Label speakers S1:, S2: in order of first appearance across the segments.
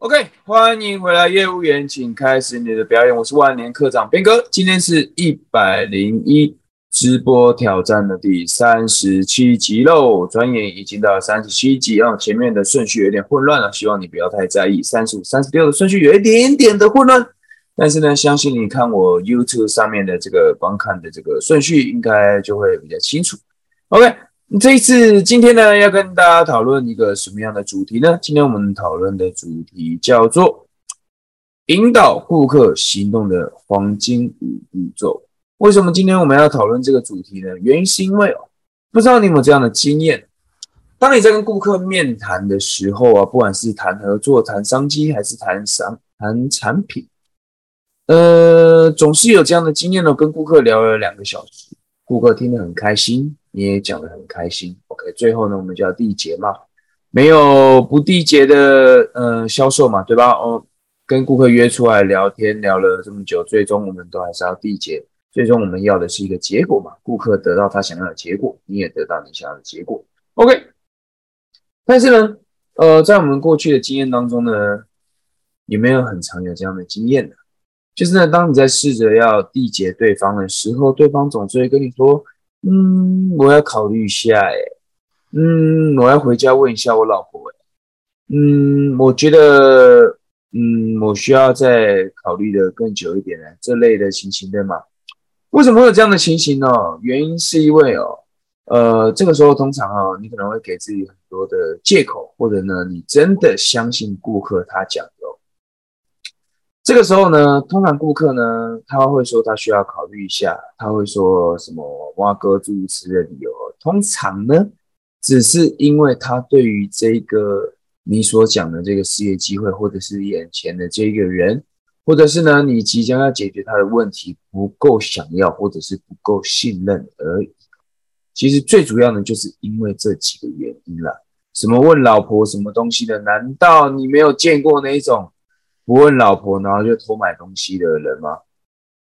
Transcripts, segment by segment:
S1: OK，欢迎回来，业务员，请开始你的表演。我是万年课长边哥，今天是一百零一直播挑战的第三十七集喽。转眼已经到三十七集啊，前面的顺序有点混乱了，希望你不要太在意。三十五、三十六的顺序有一点点的混乱，但是呢，相信你看我 YouTube 上面的这个观看的这个顺序，应该就会比较清楚。OK。这一次，今天呢，要跟大家讨论一个什么样的主题呢？今天我们讨论的主题叫做引导顾客行动的黄金五步骤。为什么今天我们要讨论这个主题呢？原因是因为哦，不知道你有没有这样的经验，当你在跟顾客面谈的时候啊，不管是谈合作、谈商机，还是谈商谈产品，呃，总是有这样的经验呢。跟顾客聊了两个小时，顾客听得很开心。你也讲得很开心，OK。最后呢，我们就要缔结嘛，没有不缔结的，呃，销售嘛，对吧？哦，跟顾客约出来聊天，聊了这么久，最终我们都还是要缔结。最终我们要的是一个结果嘛，顾客得到他想要的结果，你也得到你想要的结果，OK。但是呢，呃，在我们过去的经验当中呢，有没有很常有这样的经验呢？就是呢，当你在试着要缔结对方的时候，对方总是会跟你说。嗯，我要考虑一下，哎，嗯，我要回家问一下我老婆，哎，嗯，我觉得，嗯，我需要再考虑的更久一点呢，这类的情形对吗？为什么会有这样的情形呢？原因是因为哦，呃，这个时候通常哦，你可能会给自己很多的借口，或者呢，你真的相信顾客他讲。这个时候呢，通常顾客呢，他会说他需要考虑一下，他会说什么挖哥诸如此的理由。通常呢，只是因为他对于这个你所讲的这个事业机会，或者是眼前的这个人，或者是呢你即将要解决他的问题不够想要，或者是不够信任而已。其实最主要的就是因为这几个原因了。什么问老婆什么东西的？难道你没有见过那一种？不问老婆，然后就偷买东西的人吗？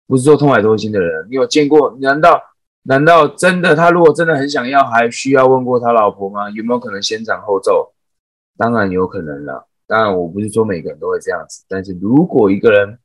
S1: 不是说偷买东西的人，你有见过？难道难道真的他如果真的很想要，还需要问过他老婆吗？有没有可能先斩后奏？当然有可能了。当然我不是说每个人都会这样子，但是如果一个人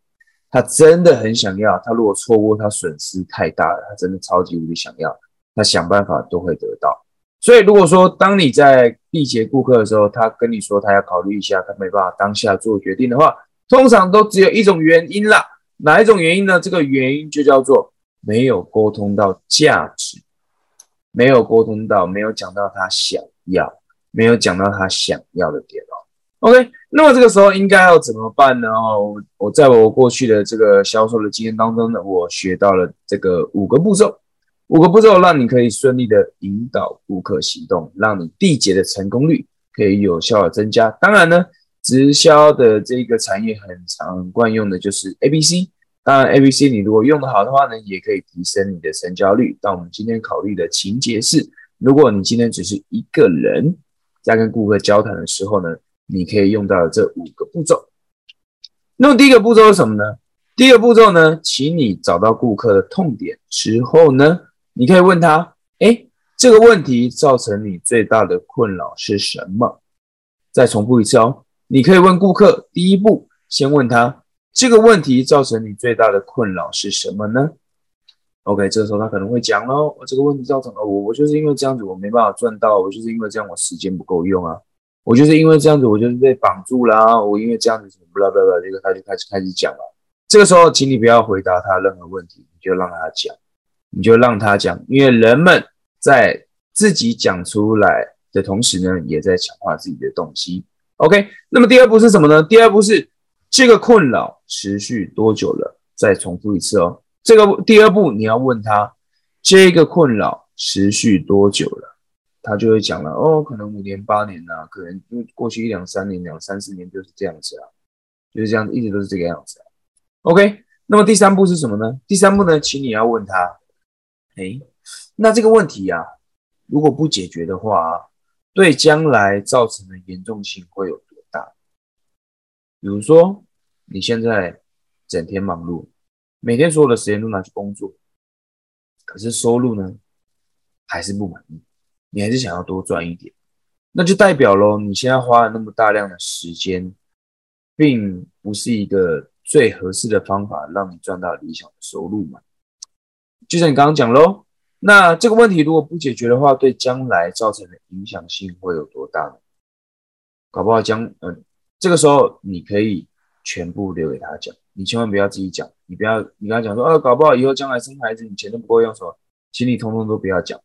S1: 他真的很想要，他如果错过，他损失太大了，他真的超级无敌想要，他想办法都会得到。所以如果说当你在缔结顾客的时候，他跟你说他要考虑一下，他没办法当下做决定的话，通常都只有一种原因啦，哪一种原因呢？这个原因就叫做没有沟通到价值，没有沟通到，没有讲到他想要，没有讲到他想要的点哦。OK，那么这个时候应该要怎么办呢？哦，我在我过去的这个销售的经验当中呢，我学到了这个五个步骤，五个步骤让你可以顺利的引导顾客行动，让你缔结的成功率可以有效的增加。当然呢。直销的这个产业很常惯用的就是 A B C，当然 A B C 你如果用得好的话呢，也可以提升你的成交率。但我们今天考虑的情节是，如果你今天只是一个人在跟顾客交谈的时候呢，你可以用到这五个步骤。那么第一个步骤是什么呢？第一个步骤呢，请你找到顾客的痛点之后呢，你可以问他：哎，这个问题造成你最大的困扰是什么？再重复一次哦。你可以问顾客，第一步先问他这个问题造成你最大的困扰是什么呢？OK，这时候他可能会讲哦，这个问题造成了我，我就是因为这样子我没办法赚到，我就是因为这样我时间不够用啊，我就是因为这样子我就是被绑住了，我因为这样子什么不啦不啦，这个他就开始开始讲了。这个时候，请你不要回答他任何问题，你就让他讲，你就让他讲，因为人们在自己讲出来的同时呢，也在强化自己的动机。OK，那么第二步是什么呢？第二步是这个困扰持续多久了？再重复一次哦。这个第二步你要问他，这个困扰持续多久了？他就会讲了哦，可能五年、八年呐，可能就过去一两三年、两三四年就是这样子啊，就是这样，一直都是这个样子。OK，那么第三步是什么呢？第三步呢，请你要问他，哎，那这个问题呀，如果不解决的话。对将来造成的严重性会有多大？比如说，你现在整天忙碌，每天所有的时间都拿去工作，可是收入呢还是不满意，你还是想要多赚一点，那就代表喽，你现在花了那么大量的时间并不是一个最合适的方法，让你赚到理想的收入嘛。就像你刚刚讲喽，那这个问题如果不解决的话，对将来造成的影响性会有多大呢？搞不好将嗯，这个时候你可以全部留给他讲，你千万不要自己讲，你不要你跟他讲说，呃，搞不好以后将来生孩子，你钱都不够用，什么，请你通通都不要讲，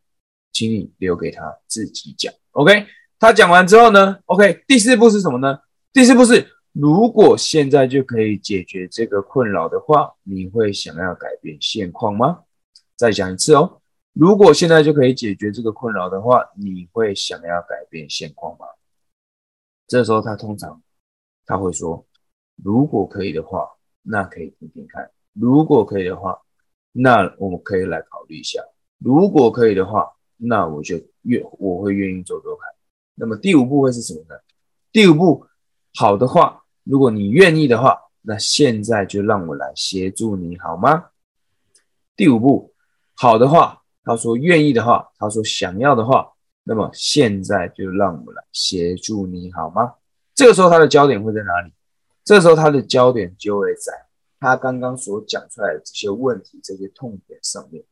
S1: 请你留给他自己讲。OK，他讲完之后呢，OK，第四步是什么呢？第四步是，如果现在就可以解决这个困扰的话，你会想要改变现况吗？再讲一次哦，如果现在就可以解决这个困扰的话，你会想要改变现况吗？这时候他通常他会说，如果可以的话，那可以听听看；如果可以的话，那我们可以来考虑一下；如果可以的话，那我就愿我会愿意做做看。那么第五步会是什么呢？第五步，好的话，如果你愿意的话，那现在就让我来协助你好吗？第五步。好的话，他说愿意的话，他说想要的话，那么现在就让我们来协助你好吗？这个时候他的焦点会在哪里？这时候他的焦点就会在他刚刚所讲出来的这些问题、这些痛点上面。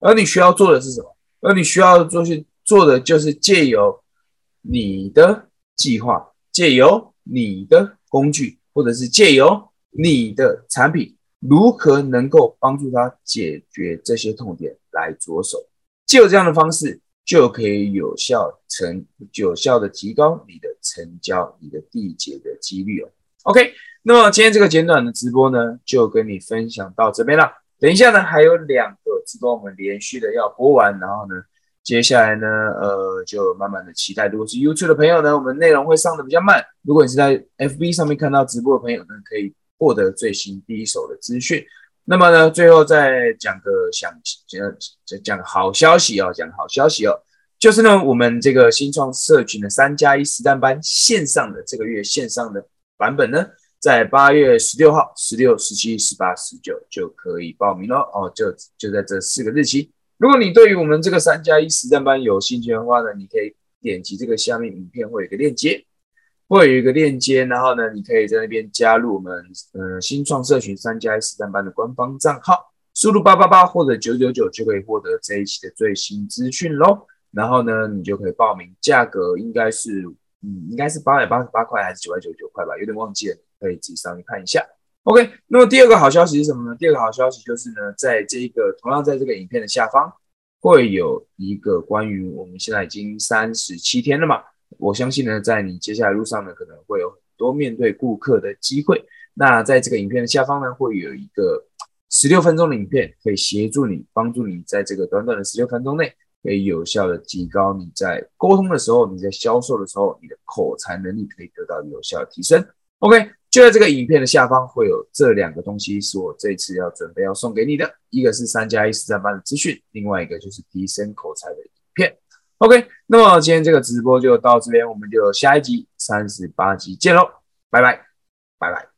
S1: 而你需要做的是什么？而你需要做去做的就是借由你的计划，借由你的工具，或者是借由你的产品。如何能够帮助他解决这些痛点来着手？只有这样的方式，就可以有效成有效的提高你的成交、你的缔结的几率哦。OK，那么今天这个简短的直播呢，就跟你分享到这边了。等一下呢，还有两个直播我们连续的要播完，然后呢，接下来呢，呃，就慢慢的期待。如果是 YouTube 的朋友呢，我们内容会上的比较慢。如果你是在 FB 上面看到直播的朋友呢，可以。获得最新第一手的资讯。那么呢，最后再讲个想讲讲好消息哦，讲好消息哦，就是呢，我们这个新创社群的三加一实战班线上的这个月线上的版本呢，在八月十六号、十六、十七、十八、十九就可以报名了哦，就就在这四个日期。如果你对于我们这个三加一实战班有兴趣的话呢，你可以点击这个下面影片会有一个链接。会有一个链接，然后呢，你可以在那边加入我们呃新创社群三加一实战班的官方账号，输入八八八或者九九九就可以获得这一期的最新资讯喽。然后呢，你就可以报名，价格应该是嗯应该是八百八十八块还是九百九十九块吧，有点忘记了，可以自己上去看一下。OK，那么第二个好消息是什么呢？第二个好消息就是呢，在这个同样在这个影片的下方会有一个关于我们现在已经三十七天了嘛。我相信呢，在你接下来路上呢，可能会有很多面对顾客的机会。那在这个影片的下方呢，会有一个十六分钟的影片，可以协助你，帮助你在这个短短的十六分钟内，可以有效的提高你在沟通的时候，你在销售的时候，你的口才能力可以得到有效的提升。OK，就在这个影片的下方会有这两个东西，是我这次要准备要送给你的，一个是三加一实战班的资讯，另外一个就是提升口才的影片。OK，那么今天这个直播就到这边，我们就下一集三十八集见喽，拜拜，拜拜。